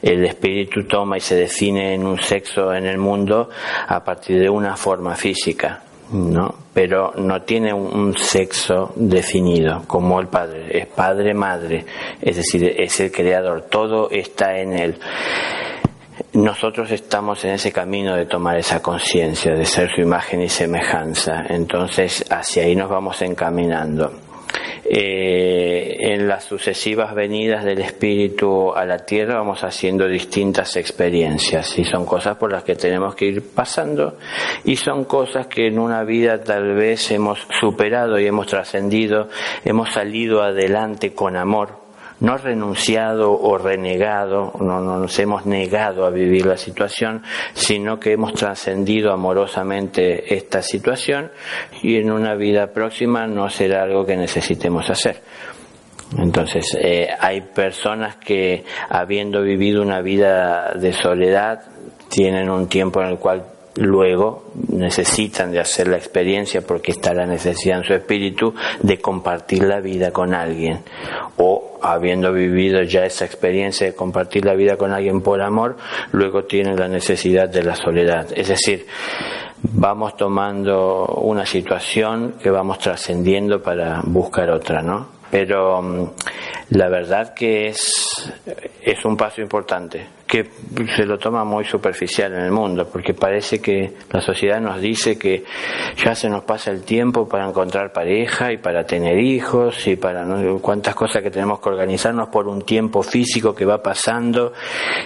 el espíritu toma y se define en un sexo en el mundo a partir de una forma física. ¿no? Pero no tiene un sexo definido como el padre, es padre madre, es decir, es el creador, todo está en él. Nosotros estamos en ese camino de tomar esa conciencia, de ser su imagen y semejanza, entonces hacia ahí nos vamos encaminando. Eh, en las sucesivas venidas del Espíritu a la tierra vamos haciendo distintas experiencias y son cosas por las que tenemos que ir pasando y son cosas que en una vida tal vez hemos superado y hemos trascendido, hemos salido adelante con amor no renunciado o renegado, no, nos hemos negado a vivir la situación, sino que hemos trascendido amorosamente esta situación y en una vida próxima no será algo que necesitemos hacer. Entonces, eh, hay personas que, habiendo vivido una vida de soledad, tienen un tiempo en el cual luego necesitan de hacer la experiencia porque está la necesidad en su espíritu de compartir la vida con alguien. O habiendo vivido ya esa experiencia de compartir la vida con alguien por amor luego tienen la necesidad de la soledad. Es decir vamos tomando una situación que vamos trascendiendo para buscar otra no pero mm, la verdad que es, es un paso importante, que se lo toma muy superficial en el mundo, porque parece que la sociedad nos dice que ya se nos pasa el tiempo para encontrar pareja y para tener hijos y para ¿no? cuántas cosas que tenemos que organizarnos por un tiempo físico que va pasando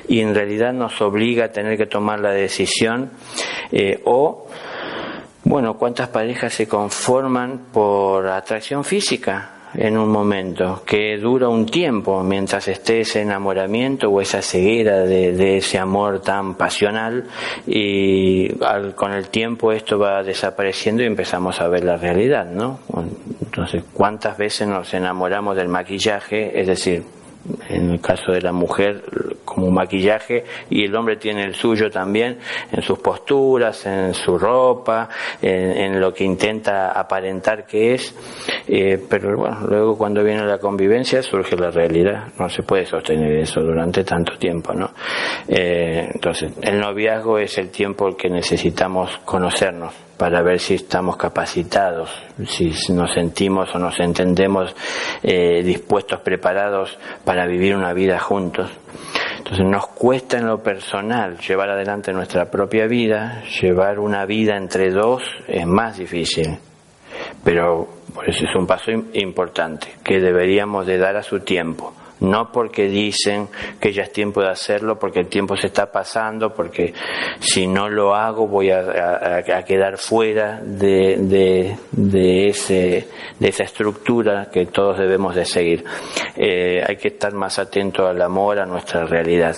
y en realidad nos obliga a tener que tomar la decisión eh, o Bueno, ¿cuántas parejas se conforman por atracción física? En un momento, que dura un tiempo mientras esté ese enamoramiento o esa ceguera de, ese amor tan pasional y con el tiempo esto va desapareciendo y empezamos a ver la realidad, ¿no? Entonces, ¿cuántas veces nos enamoramos del maquillaje? Es decir, en el caso de la mujer como maquillaje y el hombre tiene el suyo también en sus posturas, en su ropa, en, lo que intenta aparentar que es, eh, pero bueno, luego cuando viene la convivencia surge la realidad, no se puede sostener eso durante tanto tiempo, ¿no? Eh, entonces, el noviazgo es el tiempo que necesitamos conocernos para ver si estamos capacitados, si nos sentimos o nos entendemos eh, dispuestos, preparados para vivir una vida juntos. Entonces nos cuesta en lo personal llevar adelante nuestra propia vida, llevar una vida entre dos es más difícil, pero por eso es un paso importante que deberíamos de dar a su tiempo no porque dicen que ya es tiempo de hacerlo, porque el tiempo se está pasando, porque si no lo hago voy a, quedar fuera de, de, ese, de esa estructura que todos debemos de seguir. Eh, hay que estar más atento al amor, a nuestra realidad.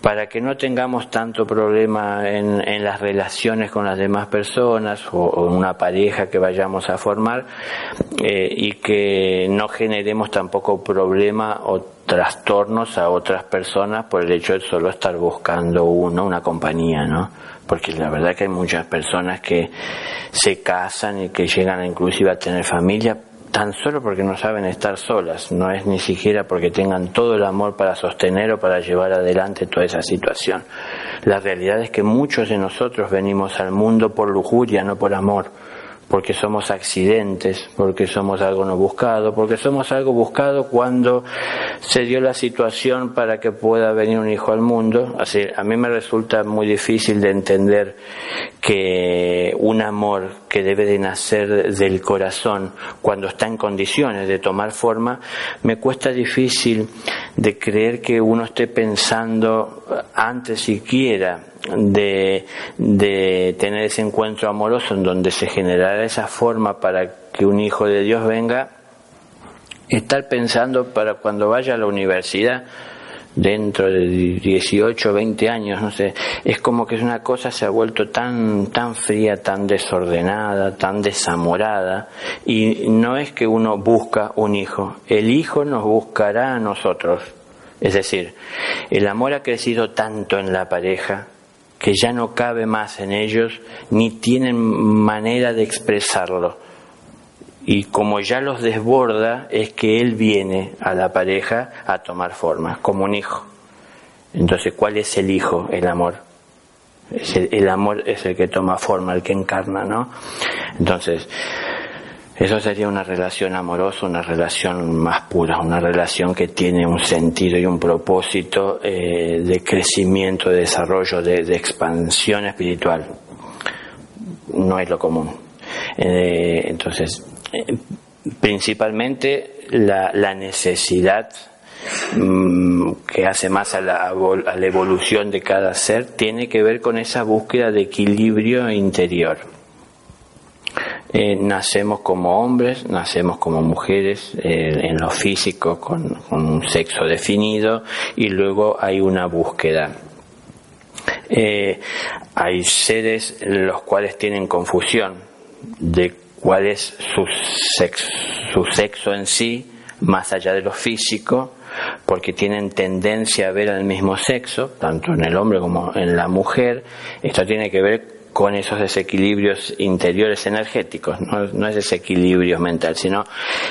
Para que no tengamos tanto problema en, las relaciones con las demás personas o, en una pareja que vayamos a formar eh, y que no generemos tampoco problema o trastornos a otras personas por el hecho de solo estar buscando uno, una compañía, ¿no? Porque la verdad que hay muchas personas que se casan y que llegan inclusive a tener familia tan solo porque no saben estar solas, no es ni siquiera porque tengan todo el amor para sostener o para llevar adelante toda esa situación. La realidad es que muchos de nosotros venimos al mundo por lujuria, no por amor porque somos accidentes, porque somos algo no buscado, porque somos algo buscado cuando se dio la situación para que pueda venir un hijo al mundo. Así, a mí me resulta muy difícil de entender que un amor que debe de nacer del corazón cuando está en condiciones de tomar forma, me cuesta difícil de creer que uno esté pensando antes siquiera de, de tener ese encuentro amoroso en donde se generará esa forma para que un hijo de Dios venga, estar pensando para cuando vaya a la universidad, dentro de 18, 20 años, no sé, es como que es una cosa se ha vuelto tan tan fría, tan desordenada, tan desamorada y no es que uno busca un hijo, el hijo nos buscará a nosotros. Es decir, el amor ha crecido tanto en la pareja que ya no cabe más en ellos ni tienen manera de expresarlo. Y como ya los desborda, es que él viene a la pareja a tomar forma, como un hijo. Entonces, ¿cuál es el hijo? El amor. el, el amor es el que toma forma, el que encarna, ¿no? Entonces, eso sería una relación amorosa, una relación más pura, una relación que tiene un sentido y un propósito eh, de crecimiento, de desarrollo, de, expansión espiritual. No es lo común. Eh, entonces, eh, principalmente la, necesidad mm, que hace más a la, a la evolución de cada ser tiene que ver con esa búsqueda de equilibrio interior eh, nacemos como hombres, nacemos como mujeres, eh, en lo físico con, un sexo definido y luego hay una búsqueda. Eh, hay seres los cuales tienen confusión de cuál es su sexo, su sexo en sí, más allá de lo físico, porque tienen tendencia a ver al mismo sexo, tanto en el hombre como en la mujer. Esto tiene que ver con esos desequilibrios interiores energéticos, no, es desequilibrio mental, sino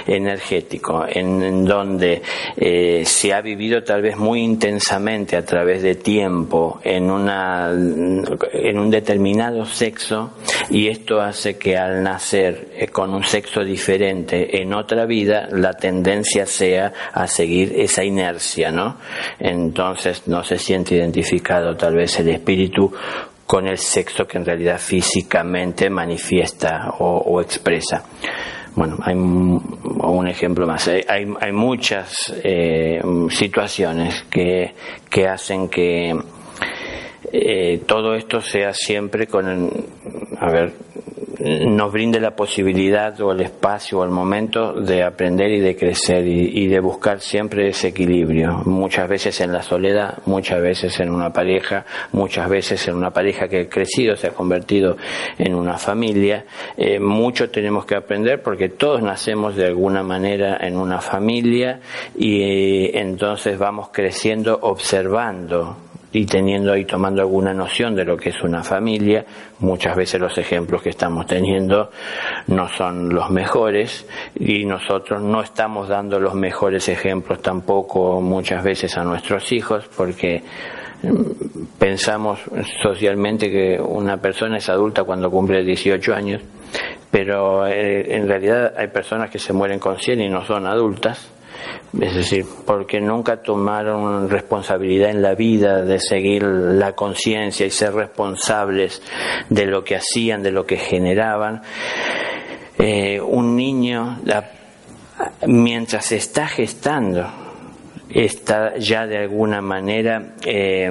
energético, en, donde eh, se ha vivido tal vez muy intensamente a través de tiempo en, una, en un determinado sexo y esto hace que al nacer eh, con un sexo diferente en otra vida, la tendencia sea a seguir esa inercia, ¿no? Entonces no se siente identificado tal vez el espíritu con el sexo que en realidad físicamente manifiesta o, expresa. Bueno, hay un ejemplo más. Hay, muchas eh, situaciones que, que, hacen que eh, todo esto sea siempre con, a ver, nos brinde la posibilidad o el espacio o el momento de aprender y de crecer y, de buscar siempre ese equilibrio. Muchas veces en la soledad, muchas veces en una pareja, muchas veces en una pareja que ha crecido, se ha convertido en una familia. Eh, mucho tenemos que aprender porque todos nacemos de alguna manera en una familia y eh, entonces vamos creciendo observando y teniendo y tomando alguna noción de lo que es una familia, muchas veces los ejemplos que estamos teniendo no son los mejores y nosotros no estamos dando los mejores ejemplos tampoco muchas veces a nuestros hijos porque mm, pensamos socialmente que una persona es adulta cuando cumple 18 años, pero eh, en realidad hay personas que se mueren con 100 y no son adultas es decir, porque nunca tomaron responsabilidad en la vida de seguir la conciencia y ser responsables de lo que hacían, de lo que generaban. Eh, un niño, mientras está gestando, está ya de alguna manera eh,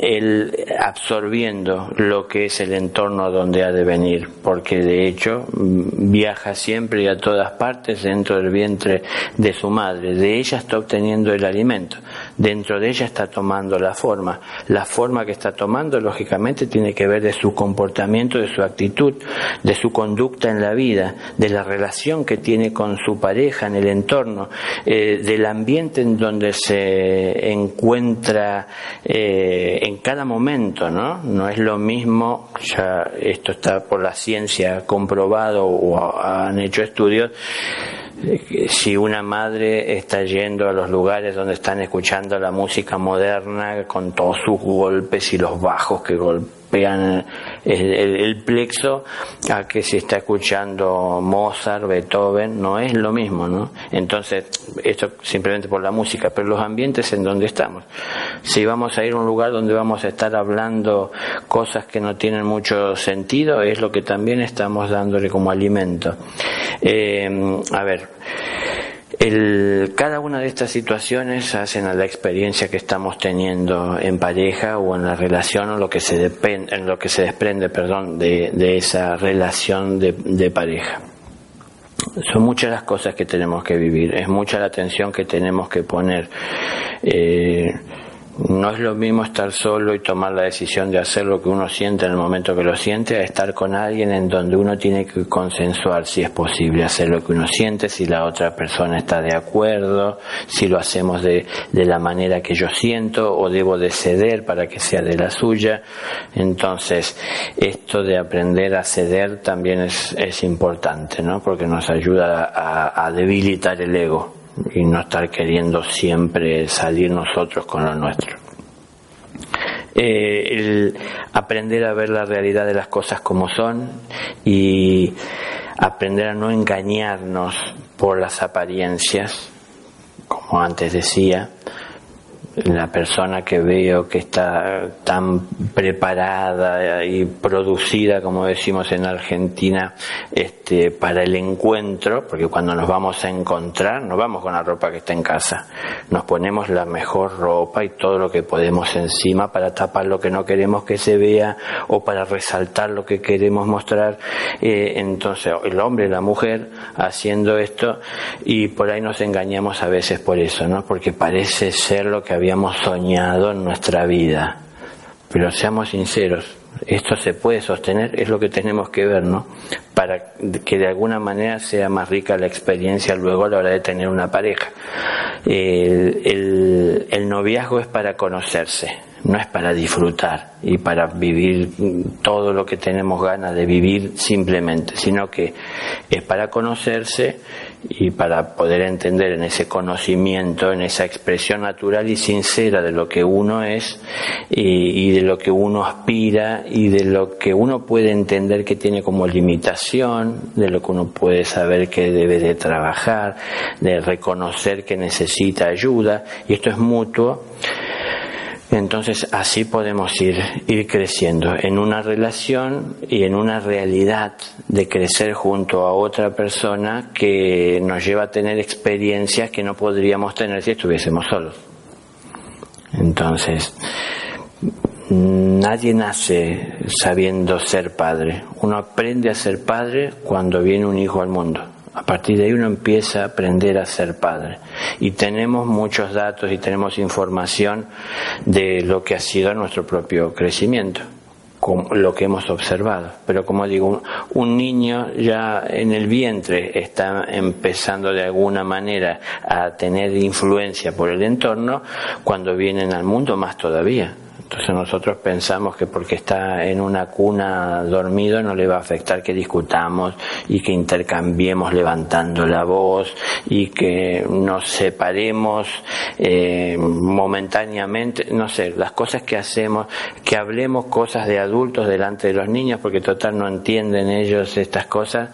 él absorbiendo lo que es el entorno donde ha de venir, porque de hecho viaja siempre y a todas partes dentro del vientre de su madre, de ella está obteniendo el alimento, dentro de ella está tomando la forma, la forma que está tomando lógicamente tiene que ver de su comportamiento, de su actitud, de su conducta en la vida, de la relación que tiene con su pareja en el entorno, eh, del ambiente en donde se encuentra eh, en cada momento, ¿no? No es lo mismo, ya esto está por la ciencia comprobado o han hecho estudios, si una madre está yendo a los lugares donde están escuchando la música moderna con todos sus golpes y los bajos que golpean, vean el, plexo a que si está escuchando Mozart, Beethoven, no es lo mismo, ¿no? Entonces, esto simplemente por la música, pero los ambientes en donde estamos. Si vamos a ir a un lugar donde vamos a estar hablando cosas que no tienen mucho sentido, es lo que también estamos dándole como alimento. Eh, a ver, el, cada una de estas situaciones hacen a la experiencia que estamos teniendo en pareja o en la relación o lo que se depende, en lo que se desprende, perdón, de, de esa relación de, de, pareja. Son muchas las cosas que tenemos que vivir, es mucha la atención que tenemos que poner. Eh, no es lo mismo estar solo y tomar la decisión de hacer lo que uno siente en el momento que lo siente a estar con alguien en donde uno tiene que consensuar si es posible hacer lo que uno siente, si la otra persona está de acuerdo, si lo hacemos de, de la manera que yo siento o debo de ceder para que sea de la suya. Entonces, esto de aprender a ceder también es, es importante, ¿no? Porque nos ayuda a, a debilitar el ego y no estar queriendo siempre salir nosotros con lo nuestro. Eh, el aprender a ver la realidad de las cosas como son y aprender a no engañarnos por las apariencias, como antes decía, la persona que veo que está tan preparada y producida, como decimos en Argentina, este, para el encuentro, porque cuando nos vamos a encontrar, no vamos con la ropa que está en casa, nos ponemos la mejor ropa y todo lo que podemos encima para tapar lo que no queremos que se vea o para resaltar lo que queremos mostrar. Eh, entonces, el hombre la mujer haciendo esto y por ahí nos engañamos a veces por eso, ¿no? Porque parece ser lo que habíamos soñado en nuestra vida. Pero seamos sinceros, esto se puede sostener, es lo que tenemos que ver, ¿no? Para que de alguna manera sea más rica la experiencia luego a la hora de tener una pareja. El, el noviazgo es para conocerse, no es para disfrutar y para vivir todo lo que tenemos ganas de vivir simplemente, sino que es para conocerse y para poder entender en ese conocimiento, en esa expresión natural y sincera de lo que uno es y, de lo que uno aspira y de lo que uno puede entender que tiene como limitación, de lo que uno puede saber que debe de trabajar, de reconocer que necesita ayuda. Y esto es mutuo entonces así podemos ir, ir creciendo en una relación y en una realidad de crecer junto a otra persona que nos lleva a tener experiencias que no podríamos tener si estuviésemos solos. Entonces, nadie nace sabiendo ser padre. Uno aprende a ser padre cuando viene un hijo al mundo. A partir de ahí uno empieza a aprender a ser padre. Y tenemos muchos datos y tenemos información de lo que ha sido nuestro propio crecimiento lo que hemos observado. Pero como digo, un, niño ya en el vientre está empezando de alguna manera a tener influencia por el entorno, cuando vienen al mundo más todavía. Entonces nosotros pensamos que porque está en una cuna dormido no le va a afectar que discutamos y que intercambiemos levantando la voz y que nos separemos eh, momentáneamente, no sé, las cosas que hacemos, que hablemos cosas de adultos delante de los niños porque total no entienden ellos estas cosas,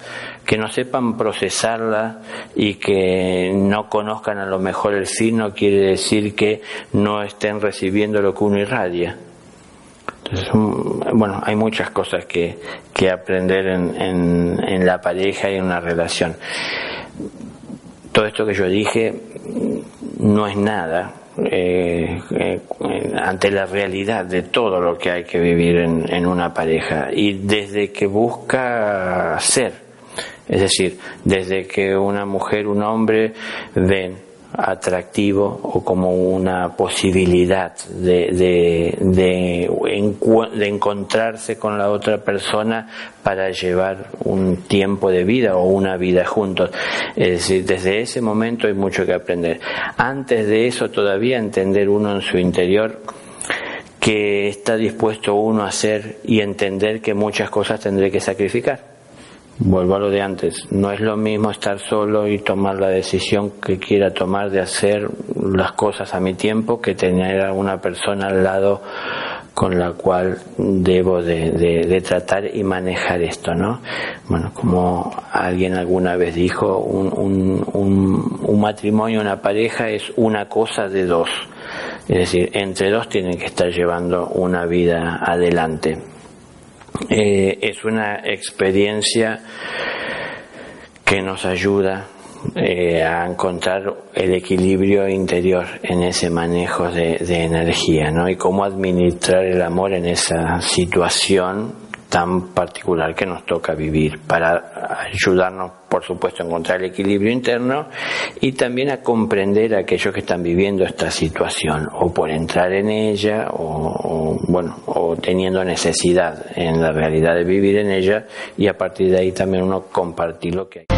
que no sepan procesarla y que no conozcan a lo mejor el fin no quiere decir que no estén recibiendo lo que uno irradia. Entonces, bueno, hay muchas cosas que, que aprender en, en, la pareja y en una relación. Todo esto que yo dije no es nada eh, eh, ante la realidad de todo lo que hay que vivir en, en una pareja y desde que busca ser es decir, desde que una mujer, un hombre ven atractivo o como una posibilidad de, de, de, encontrarse con la otra persona para llevar un tiempo de vida o una vida juntos. Es decir, desde ese momento hay mucho que aprender. Antes de eso todavía entender uno en su interior que está dispuesto uno a hacer y entender que muchas cosas tendré que sacrificar Vuelvo a lo de antes, no es lo mismo estar solo y tomar la decisión que quiera tomar de hacer las cosas a mi tiempo que tener a una persona al lado con la cual debo de, tratar y manejar esto, ¿no? Bueno, como alguien alguna vez dijo, un, un, un matrimonio, una pareja es una cosa de dos. Es decir, entre dos tienen que estar llevando una vida adelante. Eh, es una experiencia que nos ayuda eh, a encontrar el equilibrio interior en ese manejo de, de energía, ¿no? Y cómo administrar el amor en esa situación tan particular que nos toca vivir para ayudarnos, por supuesto, a encontrar el equilibrio interno y también a comprender a aquellos que están viviendo esta situación o por entrar en ella o, bueno, o teniendo necesidad en la realidad de vivir en ella y a partir de ahí también uno compartir lo que hay.